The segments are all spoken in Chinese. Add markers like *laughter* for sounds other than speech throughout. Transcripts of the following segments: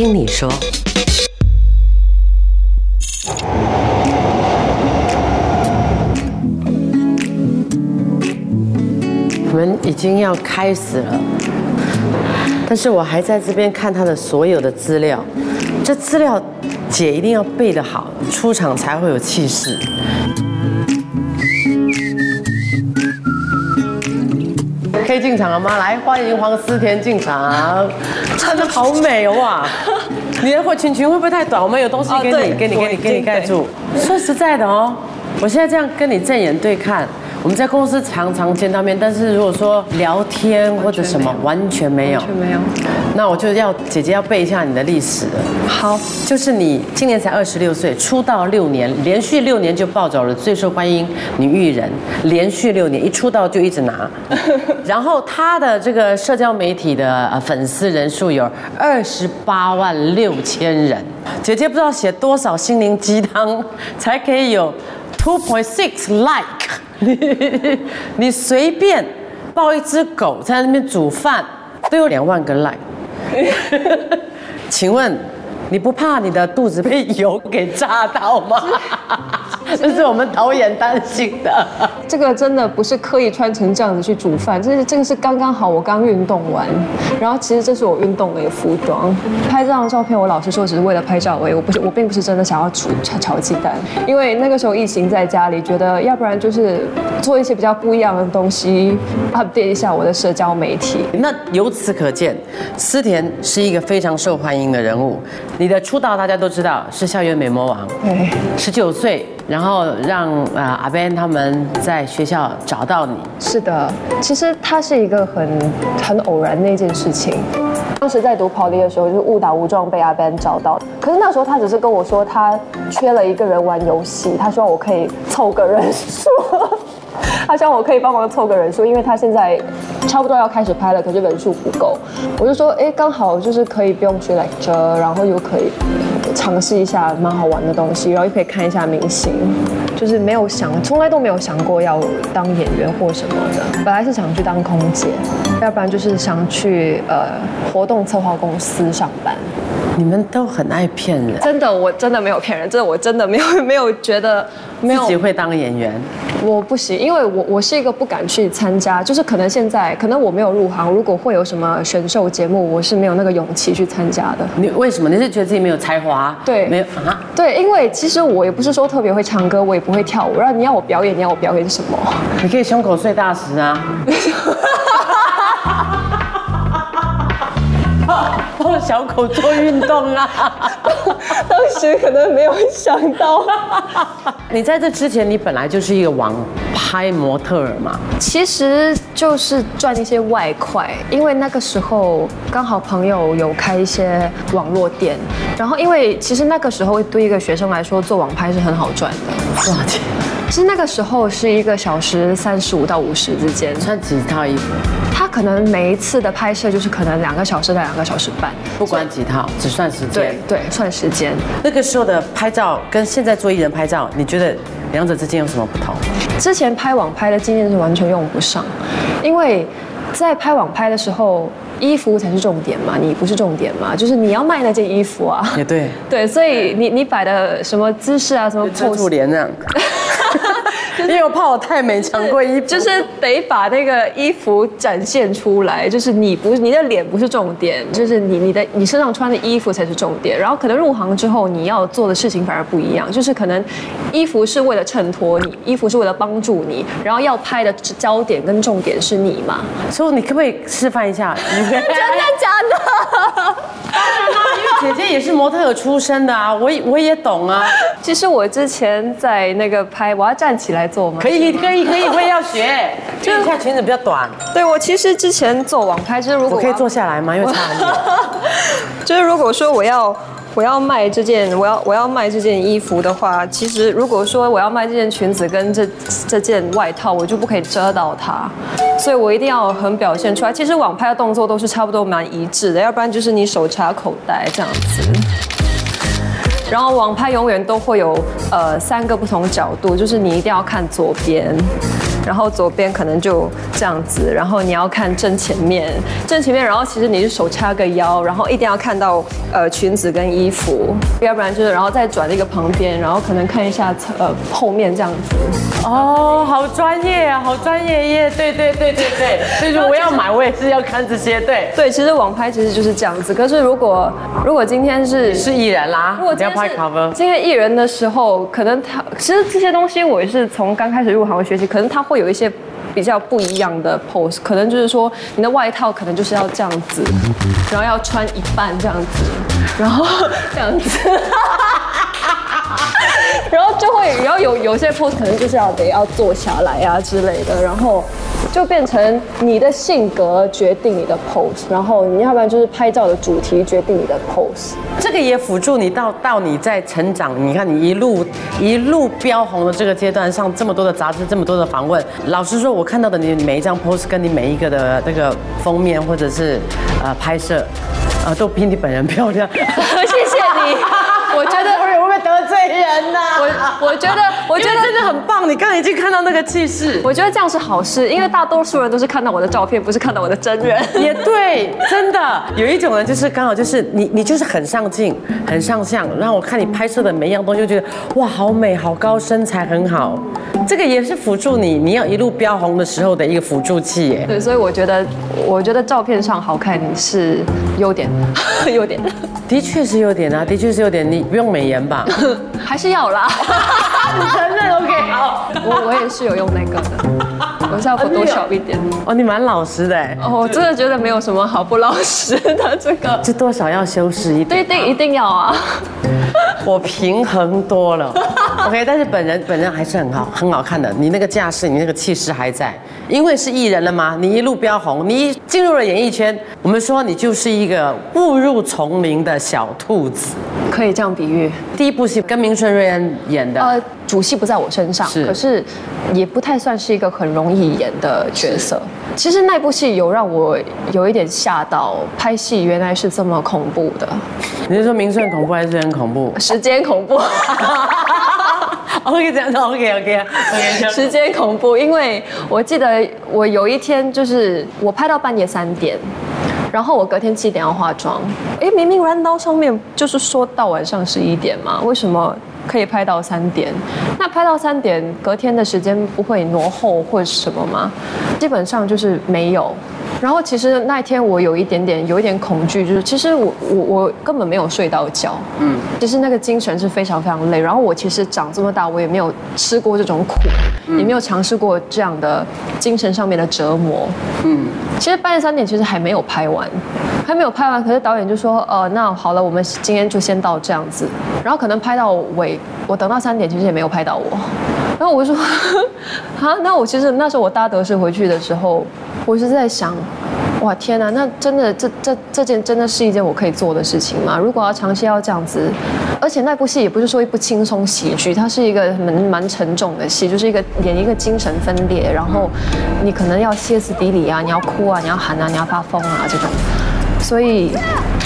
听你说。我们已经要开始了，但是我还在这边看他的所有的资料，这资料姐一定要背得好，出场才会有气势。可以进场了吗？来，欢迎黄思甜进场，穿的好美哇！你的裙裙会不会太短？我们有东西给你，给你，给你，给你盖住。说实在的哦，我现在这样跟你正眼对看。我们在公司常常见到面，但是如果说聊天或者什么，完全没有，完全没有。那我就要姐姐要背一下你的历史了。好，就是你今年才二十六岁，出道六年，连续六年就抱走了最受欢迎女艺人，连续六年一出道就一直拿。*laughs* 然后她的这个社交媒体的呃粉丝人数有二十八万六千人。姐姐不知道写多少心灵鸡汤才可以有 two point six like。你 *laughs* 你随便抱一只狗在那边煮饭，都有两万个 like。*laughs* 请问你不怕你的肚子被油给炸到吗？*laughs* *laughs* 这是我们导演担心的。*laughs* 这个真的不是刻意穿成这样子去煮饭，这是这个是刚刚好，我刚运动完，然后其实这是我运动的一个服装。拍这张照片，我老实说只是为了拍照而已，我不是我并不是真的想要煮炒炒鸡蛋，因为那个时候疫情在家里，觉得要不然就是做一些比较不一样的东西，update 一下我的社交媒体。那由此可见，思田是一个非常受欢迎的人物。你的出道大家都知道是校园美魔王，对，十九岁。然后让呃阿 Ben 他们在学校找到你。是的，其实它是一个很很偶然的一件事情。当时在读 Poly 的时候，就是误打误撞被阿 Ben 找到。可是那时候他只是跟我说，他缺了一个人玩游戏，他希望我可以凑个人数。他希望我可以帮忙凑个人数，因为他现在差不多要开始拍了，可是人数不够。我就说，哎，刚好就是可以不用去来遮，然后又可以。尝试一下蛮好玩的东西，然后又可以看一下明星，就是没有想，从来都没有想过要当演员或什么的。本来是想去当空姐，要不然就是想去呃活动策划公司上班。你们都很爱骗人，真的，我真的没有骗人，真的我真的没有 *laughs* 没有觉得没有自己会当演员，我不行，因为我我是一个不敢去参加，就是可能现在可能我没有入行，如果会有什么选秀节目，我是没有那个勇气去参加的。你为什么？你是觉得自己没有才华？对，没有啊？对，因为其实我也不是说特别会唱歌，我也不会跳舞，然后你要我表演，你要我表演什么？你可以胸口碎大石啊。*laughs* 小狗做运动啊！*laughs* 当时可能没有想到。*laughs* 你在这之前，你本来就是一个网拍模特儿嘛？其实就是赚一些外快，因为那个时候刚好朋友有开一些网络店，然后因为其实那个时候对一个学生来说做网拍是很好赚的。多少钱？其实那个时候是一个小时三十五到五十之间。穿几套衣服？他可能每一次的拍摄就是可能两个小时到两个小时半，不管几套，只算时间。对对，算时间。那个时候的拍照跟现在做艺人拍照，你觉得两者之间有什么不同？之前拍网拍的经验是完全用不上，因为在拍网拍的时候，衣服才是重点嘛，你不是重点嘛，就是你要卖那件衣服啊。也对。*laughs* 对，所以你你摆的什么姿势啊，什么遮住脸这样。*laughs* *laughs* 因为我怕我太美抢过衣服，就是得把那个衣服展现出来，就是你不你的脸不是重点，就是你你的你身上穿的衣服才是重点。然后可能入行之后你要做的事情反而不一样，就是可能衣服是为了衬托你，衣服是为了帮助你，然后要拍的焦点跟重点是你嘛。所以你可不可以示范一下？真的假的？因 *laughs* 为姐姐也是模特出身的啊，我我也懂啊。其实我之前在那个拍，我要站起来做吗？可以可以可以，我也要学。*laughs* 就是看裙子比较短。对，我其实之前做网拍，就是如果我可以坐下来吗？因为差很远。*laughs* 就是如果说我要。我要卖这件，我要我要卖这件衣服的话，其实如果说我要卖这件裙子跟这这件外套，我就不可以遮到它，所以我一定要很表现出来。其实网拍的动作都是差不多蛮一致的，要不然就是你手插口袋这样子。然后网拍永远都会有呃三个不同角度，就是你一定要看左边。然后左边可能就这样子，然后你要看正前面，正前面，然后其实你是手叉个腰，然后一定要看到呃裙子跟衣服，要不然就是然后再转那个旁边，然后可能看一下呃后面这样子。哦，好专业啊，好专业耶！对对对对对，所以说我要买，我也是要看这些。对，对，其实网拍其实就是这样子。可是如果如果今天是是艺人啦，如果今你要拍卡文今天艺人的时候，可能他其实这些东西我也是从刚开始入行学习，可能他会有一些比较不一样的 pose，可能就是说你的外套可能就是要这样子，然后要穿一半这样子，然后这样子。然后就会，然后有有些 pose 可能就是要得要坐下来啊之类的，然后就变成你的性格决定你的 pose，然后你要不然就是拍照的主题决定你的 pose。这个也辅助你到到你在成长。你看你一路一路飙红的这个阶段，上这么多的杂志，这么多的访问。老实说，我看到的你每一张 pose 跟你每一个的那个封面或者是呃拍摄，呃都比你本人 *laughs* 漂亮。*laughs* 谢谢你，*laughs* 我觉得人呐、我我觉得我觉得我觉得真的很棒，你刚才已经看到那个气势。我觉得这样是好事，因为大多数人都是看到我的照片，不是看到我的真人。*laughs* 也对，真的有一种人就是刚好就是你，你就是很上镜，很上相，然后我看你拍摄的每一样东西，就觉得哇，好美，好高，身材很好，这个也是辅助你，你要一路飙红的时候的一个辅助器耶。对，所以我觉得，我觉得照片上好看是优点，*laughs* *laughs* 优点的确是有点啊，的确是有点，你不用美颜吧？*laughs* 还是要啦。*laughs* 你承认 OK 好。我我也是有用那个的，我效果多少一点。哦，你蛮老实的哎，哦，我真的觉得没有什么好不老实的这个。就多少要修饰一点。对，一定一定要啊！我平衡多了，OK，但是本人本人还是很好，很好看的。你那个架势，你那个气势还在，因为是艺人了嘛，你一路飙红，你一进入了演艺圈，我们说你就是一个误入丛林的小兔子。可以这样比喻。第一部戏跟明顺瑞恩演的，呃，主戏不在我身上，是可是也不太算是一个很容易演的角色。其实那部戏有让我有一点吓到，拍戏原来是这么恐怖的，你是说明顺恐怖还是很恐怖时间恐怖。*laughs* *laughs* *laughs*？OK，这样子 OK OK OK，*laughs* 时间恐怖，因为我记得我有一天就是我拍到半夜三点，然后我隔天七点要化妆，哎，明明 run 刀上面就是说到晚上十一点嘛，为什么可以拍到三点？那拍到三点，隔天的时间不会挪后或者什么吗？基本上就是没有。然后其实那一天我有一点点有一点恐惧，就是其实我我我根本没有睡到觉，嗯，其实那个精神是非常非常累。然后我其实长这么大，我也没有吃过这种苦，也没有尝试过这样的精神上面的折磨，嗯。其实半夜三点其实还没有拍完，还没有拍完，可是导演就说，呃，那好了，我们今天就先到这样子。然后可能拍到尾，我等到三点其实也没有拍到我。然后我就说，*laughs* 啊，那我其实那时候我搭德士回去的时候，我是在想，哇天哪，那真的这这这件真的是一件我可以做的事情吗？如果要长期要这样子，而且那部戏也不是说一部轻松喜剧，它是一个蛮蛮沉重的戏，就是一个演一个精神分裂，然后你可能要歇斯底里啊，你要哭啊，你要喊啊，你要发疯啊这种，所以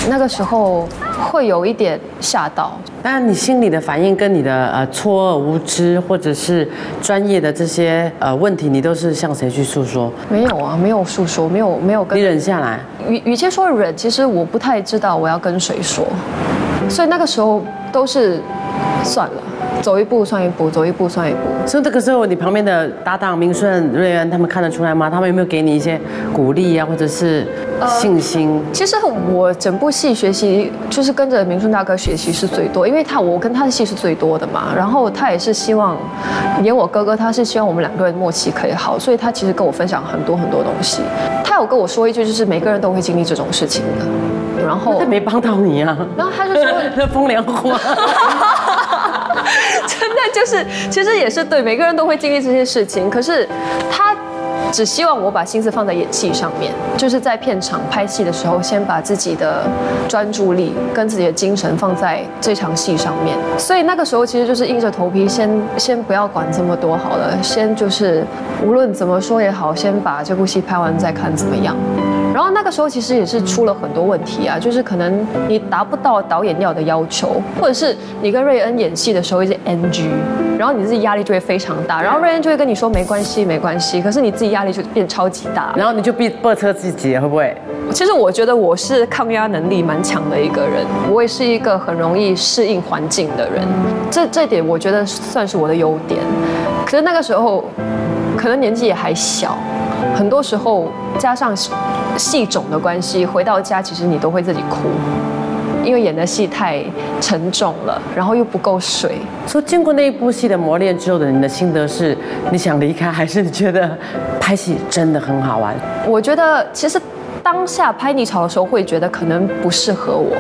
那个时候会有一点吓到。当然，你心里的反应跟你的呃错愕无知，或者是专业的这些呃问题，你都是向谁去诉说？没有啊，没有诉说，没有没有跟你忍下来，与与其说忍，其实我不太知道我要跟谁说，所以那个时候都是算了，走一步算一步，走一步算一步。所以这个时候，你旁边的搭档明顺、瑞恩他们看得出来吗？他们有没有给你一些鼓励啊，或者是信心？其实我整部戏学习就是跟着明顺大哥学习是最多，因为他我跟他的戏是最多的嘛。然后他也是希望演我哥哥，他是希望我们两个人默契可以好，所以他其实跟我分享很多很多东西。他有跟我说一句，就是每个人都会经历这种事情的。然后 *laughs* 他没帮到你啊，*laughs* 然后他就说。*laughs* 那风凉话。*laughs* 真的就是，其实也是对，每个人都会经历这些事情。可是他只希望我把心思放在演戏上面，就是在片场拍戏的时候，先把自己的专注力跟自己的精神放在这场戏上面。所以那个时候其实就是硬着头皮先，先不要管这么多好了，先就是无论怎么说也好，先把这部戏拍完再看怎么样。然后那个时候其实也是出了很多问题啊，就是可能你达不到导演要的要求，或者是你跟瑞恩演戏的时候一些 NG，然后你自己压力就会非常大，然后瑞恩就会跟你说没关系没关系，可是你自己压力就变超级大。然后你就逼迫车自己，会不会？其实我觉得我是抗压能力蛮强的一个人，我也是一个很容易适应环境的人，这这点我觉得算是我的优点。可是那个时候，可能年纪也还小，很多时候加上戏种的关系，回到家其实你都会自己哭，因为演的戏太沉重了，然后又不够水。说经过那一部戏的磨练之后的你的心得是，你想离开，还是你觉得拍戏真的很好玩？我觉得其实当下拍逆潮的时候，会觉得可能不适合我。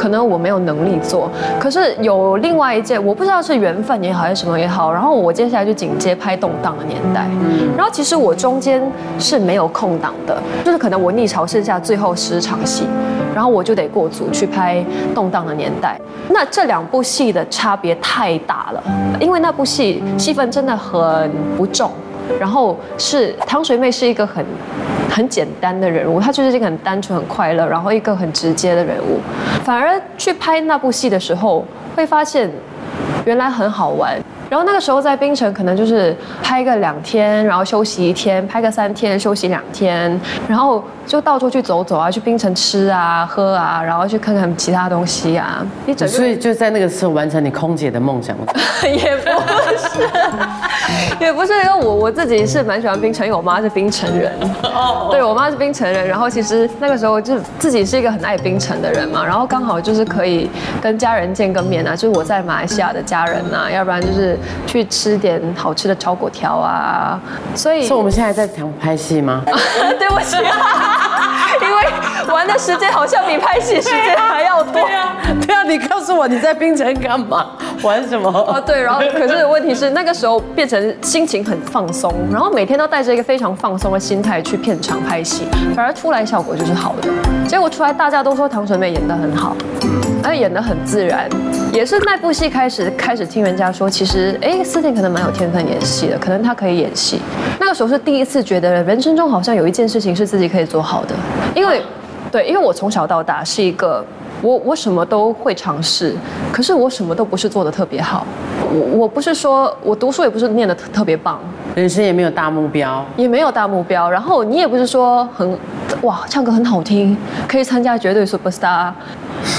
可能我没有能力做，可是有另外一件，我不知道是缘分也好还是什么也好，然后我接下来就紧接拍动荡的年代，然后其实我中间是没有空档的，就是可能我逆潮剩下最后十场戏，然后我就得过组去拍动荡的年代。那这两部戏的差别太大了，因为那部戏戏份真的很不重。然后是汤水妹是一个很很简单的人物，他就是一个很单纯、很快乐，然后一个很直接的人物。反而去拍那部戏的时候，会发现原来很好玩。然后那个时候在槟城，可能就是拍个两天，然后休息一天；拍个三天，休息两天，然后就到处去走走啊，去槟城吃啊、喝啊，然后去看看其他东西啊。你整所以就在那个时候完成你空姐的梦想 *laughs* 也不是，*laughs* 也不是，因为我我自己是蛮喜欢槟城，因为我妈是槟城人。哦。对我妈是槟城人，然后其实那个时候就自己是一个很爱槟城的人嘛，然后刚好就是可以跟家人见个面啊，就是我在马来西亚的家人啊，要不然就是。去吃点好吃的炒粿条啊，所以，是我们现在在讲拍戏吗？*laughs* 对不起，因为玩的时间好像比拍戏时间还要多。*laughs* 对啊，对啊，你告诉我你在冰城干嘛？*laughs* 玩什么？哦，对，然后可是问题是那个时候变成心情很放松，然后每天都带着一个非常放松的心态去片场拍戏，反而出来效果就是好的。结果出来大家都说唐纯美演得很好，而演得很自然。也是那部戏开始开始听人家说，其实哎，思婷可能蛮有天分演戏的，可能她可以演戏。那个时候是第一次觉得人生中好像有一件事情是自己可以做好的，因为，对，因为我从小到大是一个，我我什么都会尝试，可是我什么都不是做的特别好。我我不是说我读书也不是念的特别棒，人生也没有大目标，也没有大目标。然后你也不是说很哇，唱歌很好听，可以参加绝对 super star。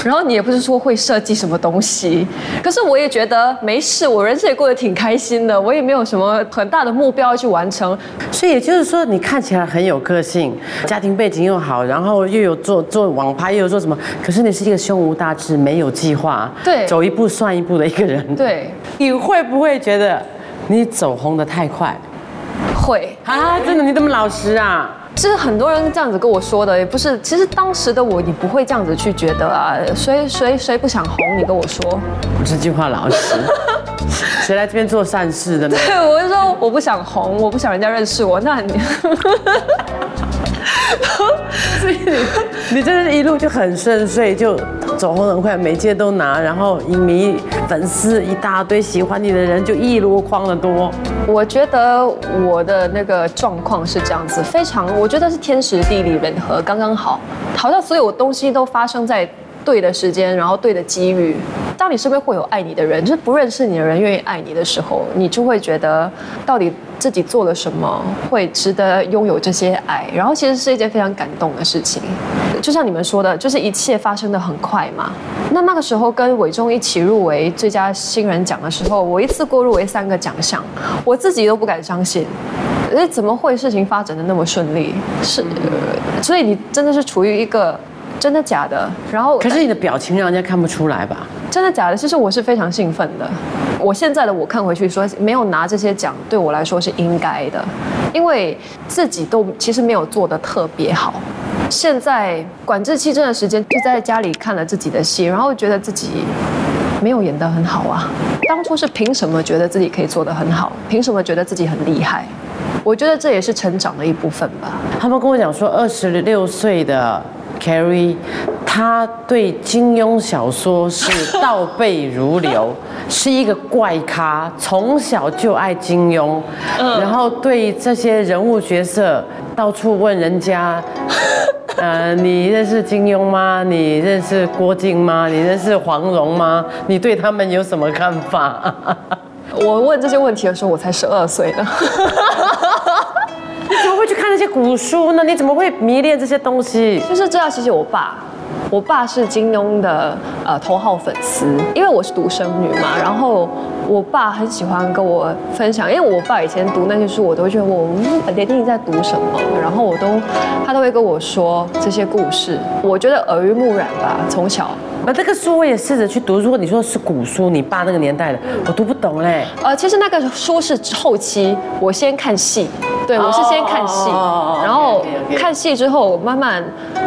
然后你也不是说会设计什么东西，可是我也觉得没事，我人生也过得挺开心的，我也没有什么很大的目标要去完成。所以也就是说，你看起来很有个性，家庭背景又好，然后又有做做网拍，又有做什么，可是你是一个胸无大志、没有计划，对，走一步算一步的一个人。对，你会不会觉得你走红的太快？会啊，真的，你这么老实啊？其实很多人这样子跟我说的，也不是。其实当时的我，你不会这样子去觉得啊。谁谁谁不想红？你跟我说。我这句话老实。*laughs* 谁来这边做善事的呢？对，我就说我不想红，我不想人家认识我。那你。*laughs* 所以你你真的一路就很顺遂，就走红很快，每届都拿，然后影迷粉丝一大堆，喜欢你的人就一箩筐的多。我觉得我的那个状况是这样子，非常，我觉得是天时地利人和，刚刚好，好像所有东西都发生在。对的时间，然后对的机遇。当你身边会有爱你的人，就是不认识你的人愿意爱你的时候，你就会觉得到底自己做了什么会值得拥有这些爱。然后其实是一件非常感动的事情。就像你们说的，就是一切发生的很快嘛。那那个时候跟伟忠一起入围最佳新人奖的时候，我一次过入围三个奖项，我自己都不敢相信，哎，怎么会事情发展的那么顺利？是，所以你真的是处于一个。真的假的？然后可是你的表情让人家看不出来吧？真的假的？其实我是非常兴奋的。我现在的我看回去说，没有拿这些奖对我来说是应该的，因为自己都其实没有做的特别好。现在管制期这段时间就在家里看了自己的戏，然后觉得自己没有演得很好啊。当初是凭什么觉得自己可以做得很好？凭什么觉得自己很厉害？我觉得这也是成长的一部分吧。他们跟我讲说，二十六岁的。Carrie，他对金庸小说是倒背如流，*laughs* 是一个怪咖，从小就爱金庸，然后对这些人物角色到处问人家 *laughs* 呃，你认识金庸吗？你认识郭靖吗？你认识黄蓉吗？你对他们有什么看法？*laughs* 我问这些问题的时候，我才十二岁呢。你怎么会去看那些古书呢？你怎么会迷恋这些东西？就是这要谢谢我爸，我爸是金庸的呃头号粉丝，因为我是独生女嘛，然后我爸很喜欢跟我分享，因为我爸以前读那些书，我都会觉得我嗯连你在读什么，然后我都他都会跟我说这些故事，我觉得耳濡目染吧，从小。那这个书我也试着去读。如果你说是古书，你爸那个年代的，我读不懂嘞。呃，其实那个书是后期，我先看戏，对我是先看戏，哦然后看戏之后，慢慢，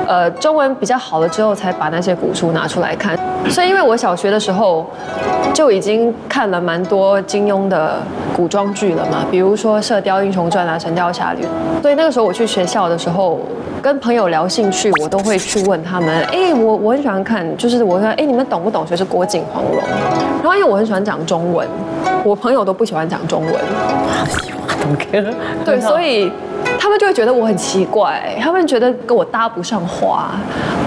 呃，中文比较好了之后，才把那些古书拿出来看。所以，因为我小学的时候就已经看了蛮多金庸的古装剧了嘛，比如说《射雕英雄传》啊，《神雕侠侣》。所以那个时候我去学校的时候，跟朋友聊兴趣，我都会去问他们，哎，我我很喜欢看，就是我说，哎，你们懂不懂谁是郭靖、黄蓉？然后因为我很喜欢讲中文，我朋友都不喜欢讲中文，懂歌。对，所以他们就会觉得我很奇怪，他们觉得跟我搭不上话。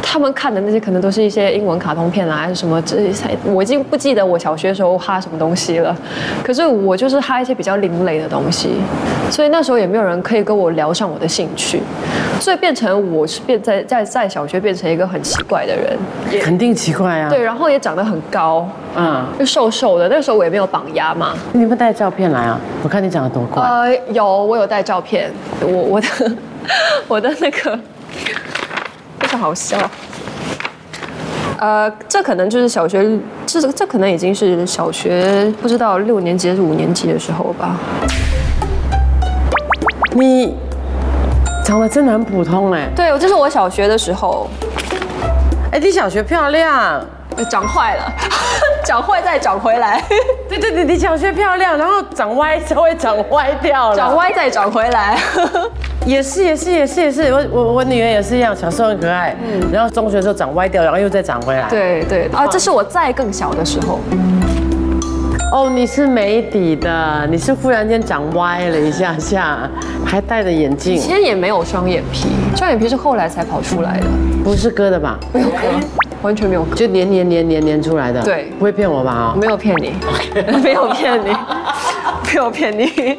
他们看的那些可能都是一些英文卡通片啊，还是什么，这才我已经不记得我小学的时候哈什么东西了。可是我就是哈一些比较另类的东西，所以那时候也没有人可以跟我聊上我的兴趣，所以变成我是变在在在小学变成一个很奇怪的人，也肯定奇怪啊。对，，然后也长得很高，嗯，就瘦瘦的。那时候我也没有绑牙嘛，你有没有带照片来啊？我看你长得多怪。呃，有，我有带照片，我我的 *laughs* 我的那个非常好笑。呃，这可能就是小学，这这可能已经是小学，不知道六年级还是五年级的时候吧。你长得真的很普通哎。对，这是我小学的时候，哎，你小学漂亮。长坏了，长坏再长回来，*laughs* 对对对，你小学漂亮，然后长歪，稍微长歪掉了。长歪再长回来。*laughs* 也是也是也是也是，我我我女儿也是一样，小时候很可爱，嗯然后中学的时候长歪掉，然后又再长回来。，对对啊，这是我再更小的时候。哦，你是眉底的，你是忽然间长歪了一下下，还戴着眼镜以，前也没有双眼皮，双眼皮是后来才跑出来的，不是割的吧？没有割，完全没有。就黏黏黏黏黏出来的。对不会骗我吧？哦。没有骗你，没有骗你，没有骗你。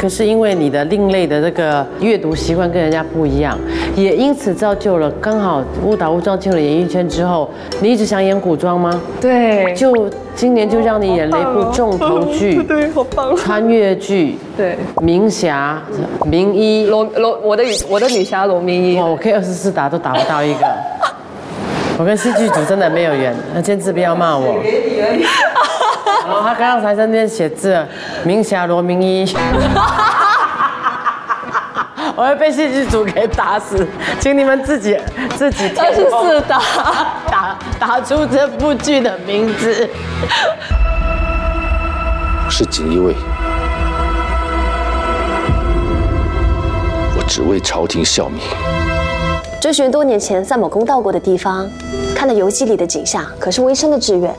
可是因为你的另类的这个阅读习惯跟人家不一样，也因此造就了刚好误打误撞进了演艺圈之后，你一直想演古装吗？对，就今年就让你演了一部重头剧，对，好棒。穿越剧对，《明侠》《名医》。罗罗，我的女我的女侠罗明依哇，，我可以二十四打都打不到一个。我跟戏剧组真的没有缘，那千字不要骂我。然后他刚刚才在那边写字，明霞罗明依，*laughs* 我会被戏剧组给打死，请你们自己自己二十四打。打打出这部剧的名字。我是锦衣卫，我只为朝廷效命。追寻多年前在某公到过的地方，看到游记里的景象，可是我一生的志愿。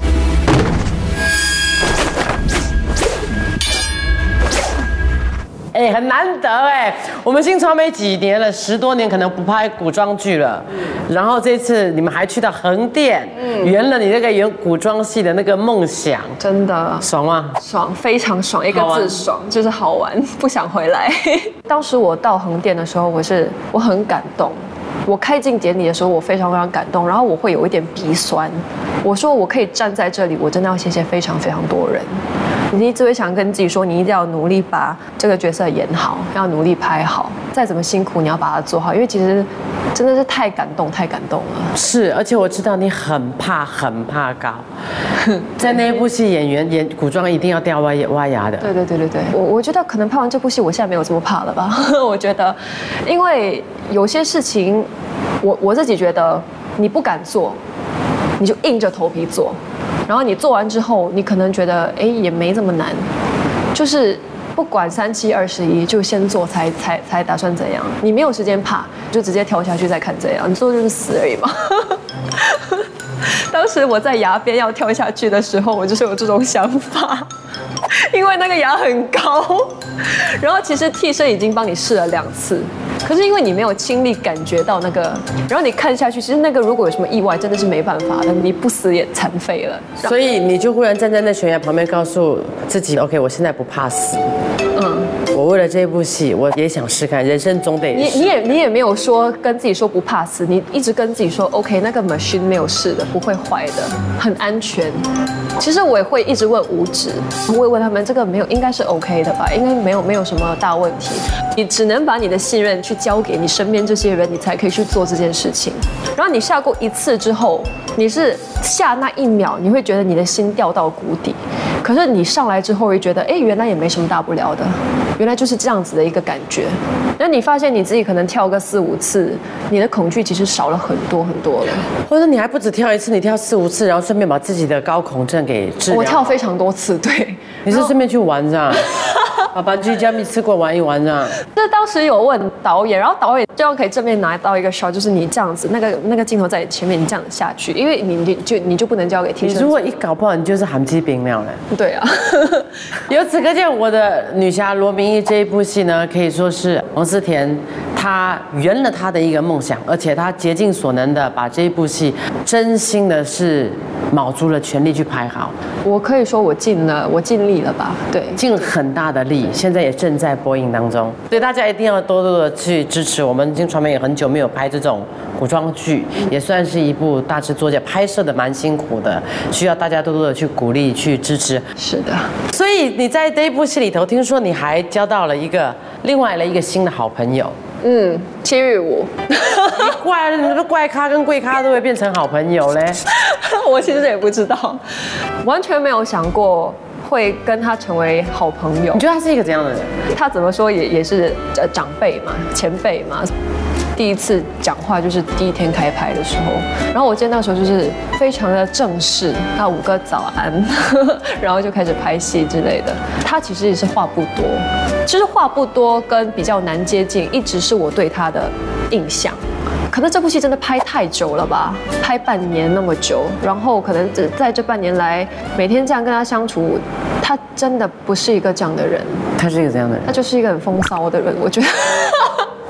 哎，很难得哎，我们新传媒几年了，十多年可能不拍古装剧了，然后这次你们还去到横店，圆了你那个演古装戏的那个梦想，真的爽吗？爽，非常爽，一个字爽，就是好玩，*laughs* 不想回来。当时我到横店的时候，我是我很感动。我开镜典礼的时候，我非常非常感动，然后我会有一点鼻酸。我说我可以站在这里，我真的要谢谢非常非常多人。你一直会想跟自己说，你一定要努力把这个角色演好，要努力拍好，再怎么辛苦你要把它做好，因为其实真的是太感动，太感动了。是，而且我知道你很怕很怕高，在那一部戏演员演古装一定要掉挖挖牙的。对对对对对，我我觉得可能拍完这部戏，我现在没有这么怕了吧？*laughs* 我觉得，因为有些事情，我我自己觉得你不敢做，你就硬着头皮做，然后你做完之后，你可能觉得哎也没这么难，就是不管三七二十一，就先做才才才打算怎样，你没有时间怕，就直接跳下去再看怎样，你做就是死而已嘛。*laughs* 当时我在崖边要跳下去的时候，我就是有这种想法，*laughs* 因为那个牙很高。*laughs* 然后其实替身已经帮你试了两次，可是因为你没有亲历感觉到那个，然后你看下去，其实那个如果有什么意外，真的是没办法的，你不死也残废了。所以你就忽然站在那悬崖旁边，告诉自己：“OK，我现在不怕死。嗯，我为了这部戏，我也想试看，人生总得你你也你也没有说跟自己说不怕死，你一直跟自己说 OK，那个 machine 没有事的，不会坏的，很安全。其实我也会一直问五指，我会问他们这个没有应该是 OK 的吧，应该没有没有什么大问题。你只能把你的信任去交给你身边这些人，你才可以去做这件事情。然后你下过一次之后，你是下那一秒你会觉得你的心掉到谷底，可是你上来之后会觉得，哎，原来也没什么大不了的，原就是这样子的一个感觉。那你发现你自己可能跳个四五次，你的恐惧其实少了很多很多了。或者你还不止跳一次，你跳四五次，然后顺便把自己的高恐症给治疗。我跳非常多次，对。你是顺便去玩这样？把班居加密吃过玩一玩这样？就是当时有问导演，然后导演这样可以正面拿到一个 shot，就是你这样子，那个那个镜头在前面，你这样子下去，因为你你就你就不能交给替身。你如果一搞不好，你就是含鸡冰了嘞。对啊，由此可见，我的女侠罗明义这一部戏呢，可以说是王思田他圆了他的一个梦想，而且他竭尽所能的把这一部戏真心的是卯足了全力去拍好，我可以说我尽了，我尽力了吧？对，尽很大的力，现在也正在播映当中，所以大家一定要多多的去支持。我们金传媒也很久没有拍这种古装剧，也算是一部大制作，也拍摄的蛮辛苦的，需要大家多多的去鼓励、去支持。是的，所以你在这一部戏里头，听说你还交到了一个另外的一个新的好朋友，嗯，七日舞，奇怪怪咖跟贵咖都会变成好朋友嘞？*laughs* 我其实也不知道，完全没有想过会跟他成为好朋友你。觉得他是一个怎样的人？他怎么说也也是呃长辈嘛，前辈嘛。第一次讲话就是第一天开拍的时候，然后我记得那时候就是非常的正式，他五个早安，*laughs* 然后就开始拍戏之类的。他其实也是话不多，其实话不多跟比较难接近，一直是我对他的印象。可能这部戏真的拍太久了吧，拍半年那么久，然后可能只在这半年来每天这样跟他相处，他真的不是一个这样的人，他是一个怎样的人他？就是一个很风骚的人，我觉得。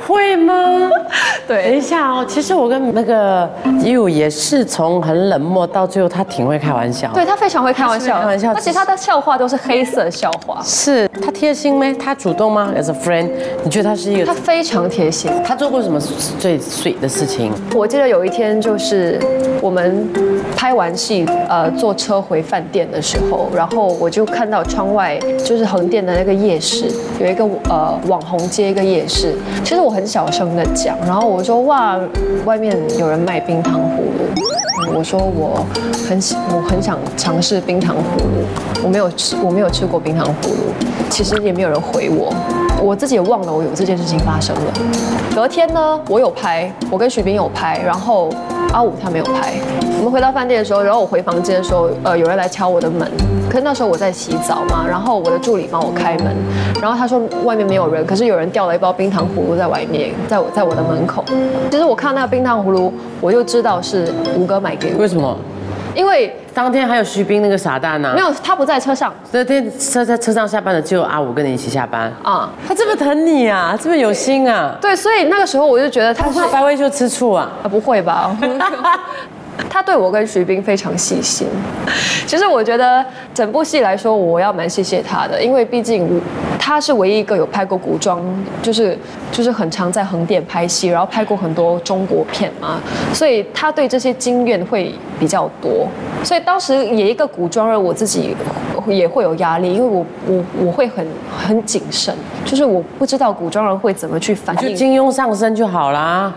会吗？*laughs* 等一下哦，其实我跟那个 you 也是从很冷漠到最后，他挺会开玩笑。对，他非常会开玩笑，开玩笑而且他的笑话都是黑色笑话，是他贴心吗？他主动吗？As a friend，你觉得他是一个？他非常贴心。他做过什么最 sweet 的事情？我记得有一天就是我们拍完戏，呃，坐车回饭店的时候，然后我就看到窗外就是横店的那个夜市，有一个呃网红街一个夜市。其实我很很小声的讲，然后我说哇，外面有人卖冰糖葫芦。我说我很，我很想尝试冰糖葫芦，我没有吃，我没有吃过冰糖葫芦。其实也没有人回我，我自己也忘了我有这件事情发生了。隔天呢，我有拍，我跟徐斌有拍，然后阿武他没有拍。我们回到饭店的时候，然后我回房间的时候，呃，有人来敲我的门，可是那时候我在洗澡嘛，然后我的助理帮我开门，然后他说外面没有人，可是有人掉了一包冰糖葫芦在外面，在我在我的门口。其实我看到那个冰糖葫芦，我就知道是吴哥买给我，为什么？因为当天还有徐斌那个傻蛋呢、没有他不在车上那天车在车上下班的只有阿五跟你一起下班。啊。他这么疼你啊，这么有心啊！对，所以那个时候我就觉得他是他白薇就吃醋啊。啊，不会吧？*laughs* *laughs* 他对我跟徐斌非常细心。其实我觉得整部戏来说，我要蛮谢谢他的，因为毕竟他是唯一一个有拍过古装，就是就是很常在横店拍戏，然后拍过很多中国片嘛，所以他对这些经验会比较多。所以当时演一个古装人，我自己也会有压力，因为我我我会很很谨慎，就是我不知道古装人会怎么去反应。就金庸上身就好啦。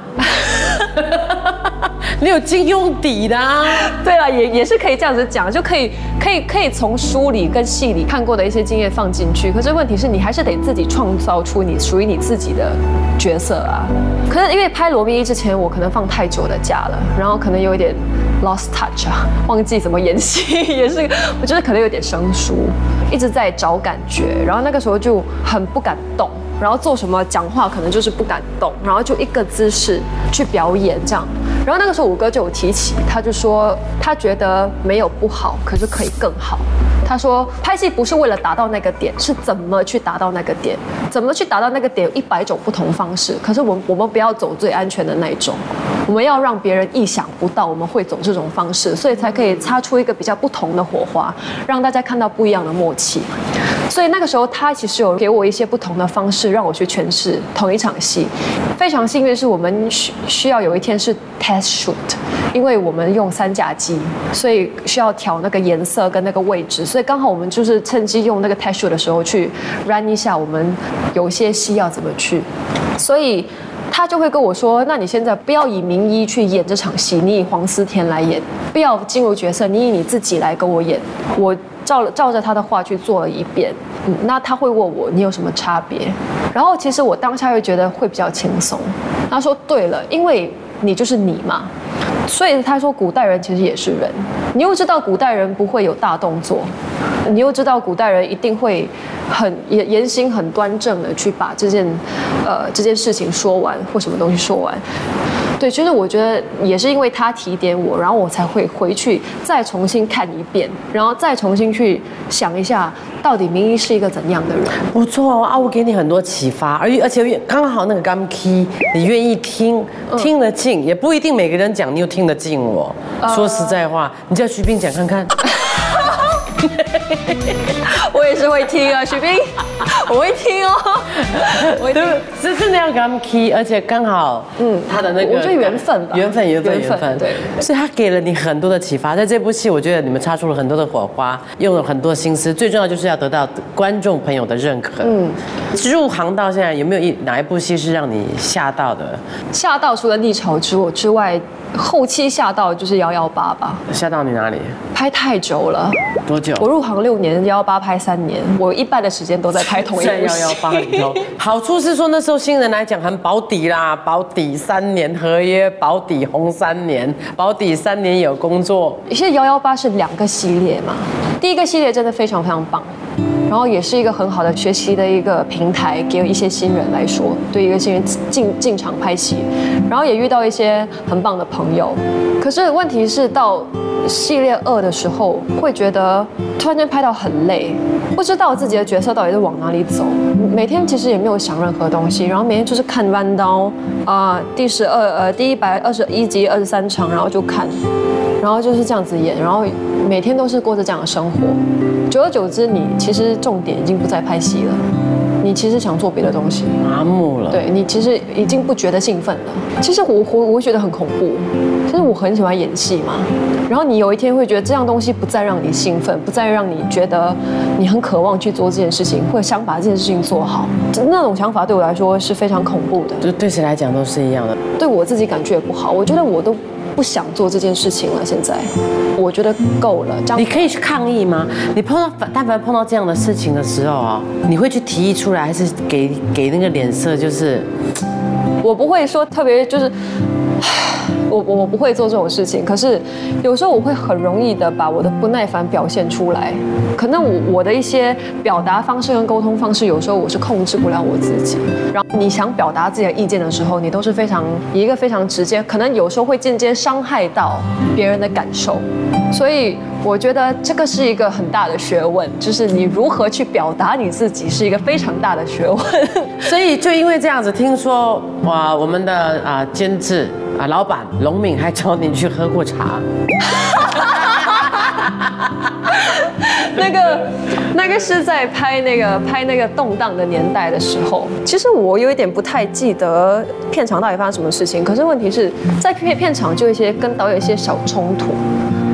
你有金庸底的、啊，对了，也也是可以这样子讲，就可以可以可以从书里跟戏里看过的一些经验放进去。可是问题是你还是得自己创造出你属于你自己的角色啊。可是因为拍《罗密一》之前，我可能放太久的假了，然后可能有一点 lost touch 啊，忘记怎么演戏，也是我觉得可能有点生疏，一直在找感觉，然后那个时候就很不敢动。然后做什么讲话可能就是不敢动，然后就一个姿势去表演这样。然后那个时候五哥就有提起，他就说他觉得没有不好，可是可以更好。他说拍戏不是为了达到那个点，是怎么去达到那个点，怎么去达到那个点，一百种不同方式。可是我们我们不要走最安全的那一种，我们要让别人意想不到我们会走这种方式，所以才可以擦出一个比较不同的火花，让大家看到不一样的默契。所以那个时候，他其实有给我一些不同的方式，让我去诠释同一场戏。非常幸运是我们需需要有一天是 test shoot，因为我们用三甲机，所以需要调那个颜色跟那个位置，所以刚好我们就是趁机用那个 test shoot 的时候去 run 一下我们有一些戏要怎么去，所以。他就会跟我说：“那你现在不要以名医去演这场戏，你以黄思甜来演，不要进入角色，你以你自己来跟我演。”我照照着他的话去做了一遍。嗯，那他会问我你有什么差别？然后其实我当下会觉得会比较轻松。他说：“对了，因为你就是你嘛。”所以他说古代人其实也是人。你又知道古代人不会有大动作，你又知道古代人一定会很言言行很端正的去把这件呃这件事情说完或什么东西说完。对，其实我觉得也是因为他提点我，然后我才会回去再重新看一遍，然后再重新去想一下，到底明一是一个怎样的人。不错哦，啊，我给你很多启发，而而且刚好那个 gam key，你愿意听，听得进，也不一定每个人讲你又听得进。我说实在话，你叫徐斌讲看看。我也是会听啊，徐斌，*laughs* 我会听哦。我对，是真的要给他们 key，而且刚好，嗯，他的那个，我觉得缘分吧，缘分，缘分，缘分，对，所以他给了你很多的启发。在这部戏，我觉得你们擦出了很多的火花，用了很多心思，最重要就是要得到观众朋友的认可。嗯，入行到现在，有没有一哪一部戏是让你吓到的？吓到除了逆潮之我之外。后期吓到就是幺幺八吧，吓到你哪里？拍太久了，多久？我入行六年，幺幺八拍三年，我一半的时间都在拍同一部戏。幺幺八里头，*laughs* 好处是说那时候新人来讲很保底啦，保底三年合约，保底红三年，保底三年有工作。现在幺幺八是两个系列嘛，第一个系列真的非常非常棒。然后也是一个很好的学习的一个平台，给一些新人来说，对一个新人进进场拍戏，然后也遇到一些很棒的朋友。可是问题是到系列二的时候，会觉得突然间拍到很累，不知道自己的角色到底是往哪里走。每天其实也没有想任何东西，然后每天就是看弯刀啊，第十二呃第一百二十一集二十三场，然后就看。然后就是这样子演，然后每天都是过着这样的生活，久而久之，你其实重点已经不在拍戏了，你其实想做别的东西，麻木了。对你其实已经不觉得兴奋了。其实我我我会觉得很恐怖，其实我很喜欢演戏嘛。然后你有一天会觉得这样东西不再让你兴奋，不再让你觉得你很渴望去做这件事情，或者想把这件事情做好，那种想法对我来说是非常恐怖的。就对谁来讲都是一样的，对我自己感觉也不好。我觉得我都。不想做这件事情了。现在，我觉得够了。你可以去抗议吗？你碰到但凡碰到这样的事情的时候啊，你会去提议出来，还是给给那个脸色？就是，我不会说特别就是。我我我不会做这种事情，可是有时候我会很容易的把我的不耐烦表现出来。可能我我的一些表达方式跟沟通方式，有时候我是控制不了我自己。然后你想表达自己的意见的时候，你都是非常一个非常直接，可能有时候会间接伤害到别人的感受。所以我觉得这个是一个很大的学问，就是你如何去表达你自己是一个非常大的学问。所以就因为这样子，听说哇，我们的啊监制。啊，老板龙敏还找你去喝过茶。*laughs* 那个，那个是在拍那个拍那个动荡的年代的时候。其实我有一点不太记得片场到底发生什么事情。可是问题是在片片场就一些跟导演一些小冲突，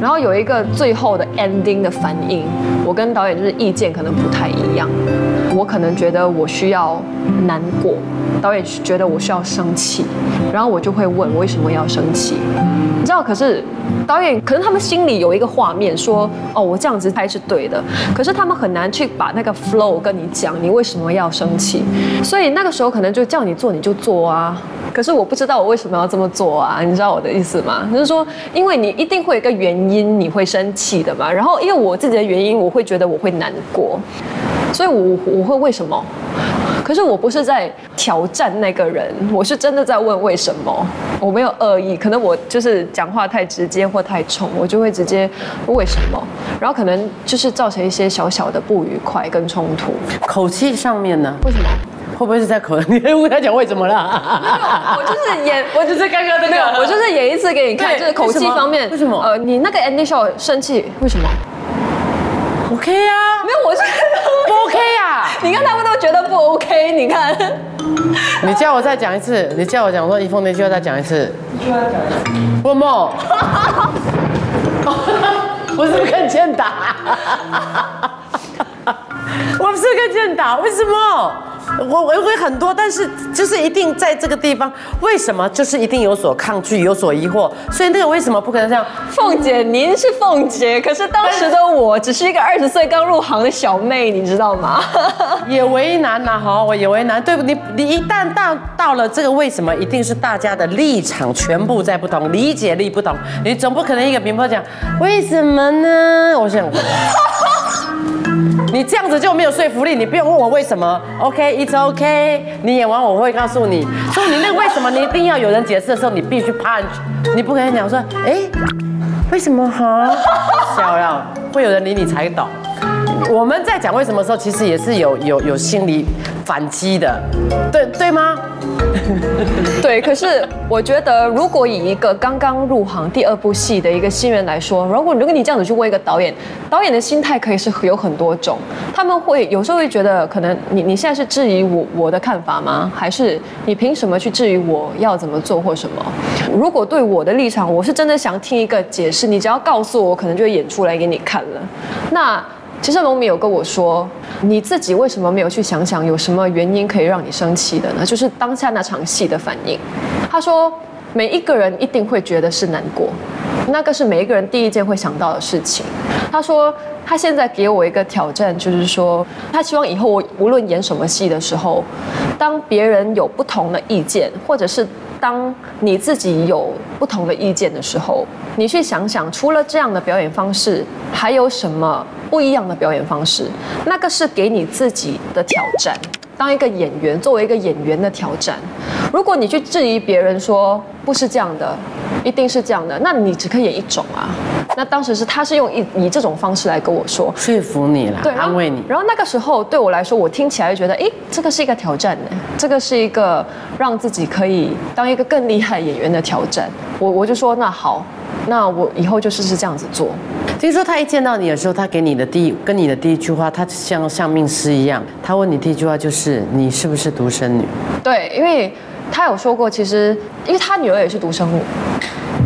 然后有一个最后的 ending 的反应，我跟导演就是意见可能不太一样。我可能觉得我需要难过。导演觉得我需要生气，然后我就会问我为什么要生气？你知道，可是导演可能他们心里有一个画面，说哦，我这样子拍是对的，可是他们很难去把那个 flow 跟你讲，你为什么要生气？所以那个时候可能就叫你做你就做啊，可是我不知道我为什么要这么做啊？你知道我的意思吗？就是说，因为你一定会有一个原因你会生气的嘛，然后因为我自己的原因，我会觉得我会难过，所以我我会为什么？可是我不是在挑战那个人，我是真的在问为什么，我没有恶意，可能我就是讲话太直接或太冲，我就会直接为什么，然后可能就是造成一些小小的不愉快跟冲突。口气上面呢？为什么？会不会是在口？你问他讲为什么啦？*laughs* 我就是演，我就是刚刚那没有，个，我就是演一次给你看，就是口气方面。为什么呃，你那个 Andy Show 生气，为什么？OK 啊，没有，我是？你看他们都觉得不 OK，你看。*laughs* 你叫我再讲一次，你叫我讲说一凤那句话再讲一次。问梦，*laughs* 我是不是更欠打？*laughs* *laughs* 我是不是更欠打？为什么？我我会很多，但是就是一定在这个地方，为什么就是一定有所抗拒，有所疑惑，所以那个为什么不可能这样？凤姐，您是凤姐，可是当时的我只是一个 *laughs* 二十岁刚入行的小妹，你知道吗？*laughs* 也为难呐、好，我也为难。对不？你你一旦到到了这个为什么，一定是大家的立场全部在不同，理解力不同。你总不可能一个评判讲为什么呢？我想，你这样子就没有说服力。你不用问我为什么，OK，it's、OK。你演完我会告诉你，所以你那为什么，你一定要有人解释的时候，你必须 punch，你不可以讲说，哎，为什么哈？*laughs* 笑了，会有人理你才懂。我们在讲为什么的时候，其实也是有有有心理反击的，对对吗？*laughs* 对，可是我觉得，如果以一个刚刚入行第二部戏的一个新人来说，如果如果你这样子去问一个导演，导演的心态可以是有很多种，他们会有时候会觉得，可能你你现在是质疑我我的看法吗？还是你凭什么去质疑我要怎么做或什么？如果对我的立场，我是真的想听一个解释，你只要告诉我，我可能就会演出来给你看了。那其实龙敏有跟我说，你自己为什么没有去想想有什么原因可以让你生气的呢？就是当下那场戏的反应。他说，每一个人一定会觉得是难过，那个是每一个人第一件会想到的事情。他说，他现在给我一个挑战，就是说，他希望以后我无论演什么戏的时候，当别人有不同的意见，或者是当你自己有不同的意见的时候，你去想想，除了这样的表演方式，还有什么不一样的表演方式？那个是给你自己的挑战。当一个演员，作为一个演员的挑战，如果你去质疑别人说不是这样的，一定是这样的，那你只可以演一种啊。那当时是他是用以以这种方式来跟我说，说服你啦，对，安慰你。然后那个时候对我来说，我听起来就觉得，哎，这个是一个挑战呢，这个是一个让自己可以当一个更厉害演员的挑战。我我就说，那好，那我以后就试试这样子做。听说他一见到你的时候，他给你的第一跟你的第一句话，他像像命师一样，他问你第一句话就是你是不是独生女？对，因为他有说过，其实因为他女儿也是独生女，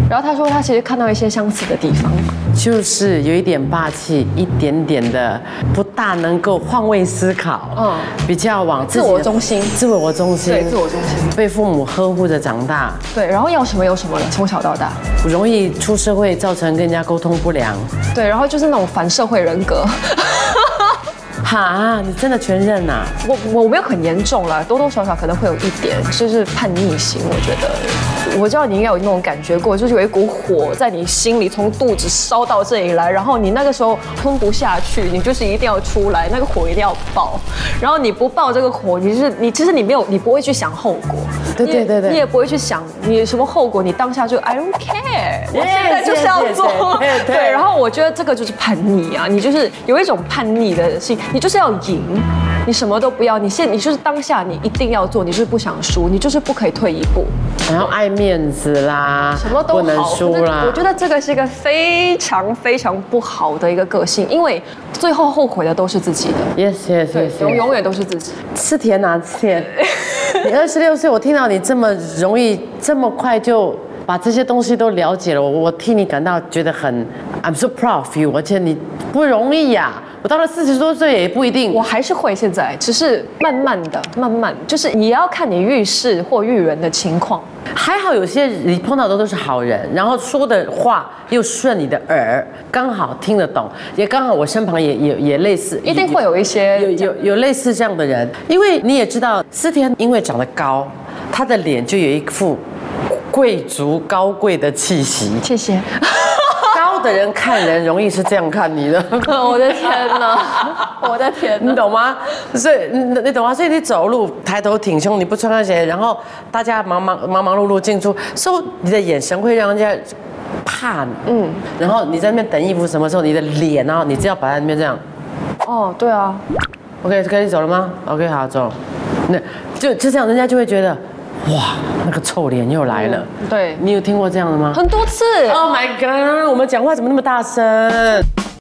然后他说他其实看到一些相似的地方。就是有一点霸气，一点点的不大能够换位思考，嗯嗯，比较往自自我中心自我中心，对自我中心，被父母呵护着长大，对，然后要什么有什么了，从小到大。容易出社会造成跟人家沟通不良。对，然后就是那种反社会人格。啊，你真的全认呐、我我没有很严重了，多多少少可能会有一点，就是叛逆型。我觉得，我知道你应该有那种感觉过，就是有一股火在你心里从肚子烧到这里来，然后你那个时候吞不下去，你就是一定要出来，那个火一定要爆。然后你不爆这个火，你是你其实你没有，你不会去想后果。对对对对你也不会去想你什么后果，你当下就 I don't care，我现在就是要做对，然后我觉得这个就是叛逆啊，你就是有一种叛逆的心，你就是要赢，你什么都不要，你现你就是当下你一定要做，你就是不想输，你就是不可以退一步，然后爱面子啦，什么都。不能输啦。我觉得这个是一个非常非常不好的一个个性，因为最后后悔的都是自己的，yes yes yes，，永永远都是自己。吃甜呐、吃甜。你二十六岁，我听到你这么容易、这么快就把这些东西都了解了，我我替你感到觉得很，I'm so proud of you，而且你不容易呀、我到了四十多岁也不一定我。还是会现在，只是慢慢的、慢慢，就是也要看你遇事或遇人的情况。还好有些你碰到的都是好人，然后说的话又顺你的耳，刚好听得懂，也刚好我身旁也也也类似，一定会有一些有有有类似这样的人，因为你也知道，思田因为长得高，他的脸就有一副贵族高贵的气息，谢谢。高的人看人容易是这样看你的，*laughs* 我的天哪，*laughs* 我的天你！懂吗？所以你你懂吗？所以你走路抬头挺胸，你不穿高鞋，然后大家忙忙忙忙碌碌进出，所以你的眼神会让人家怕你。嗯，然后你在那边等衣服，什么时候你的脸啊，你只要摆在那边这样哦，对啊，，OK，可以走了吗？OK，好走。那就就这样，人家就会觉得，哇，那个臭脸又来了。对，你有听过这样的吗很多次。？Oh my god！我们讲话怎么那么大声？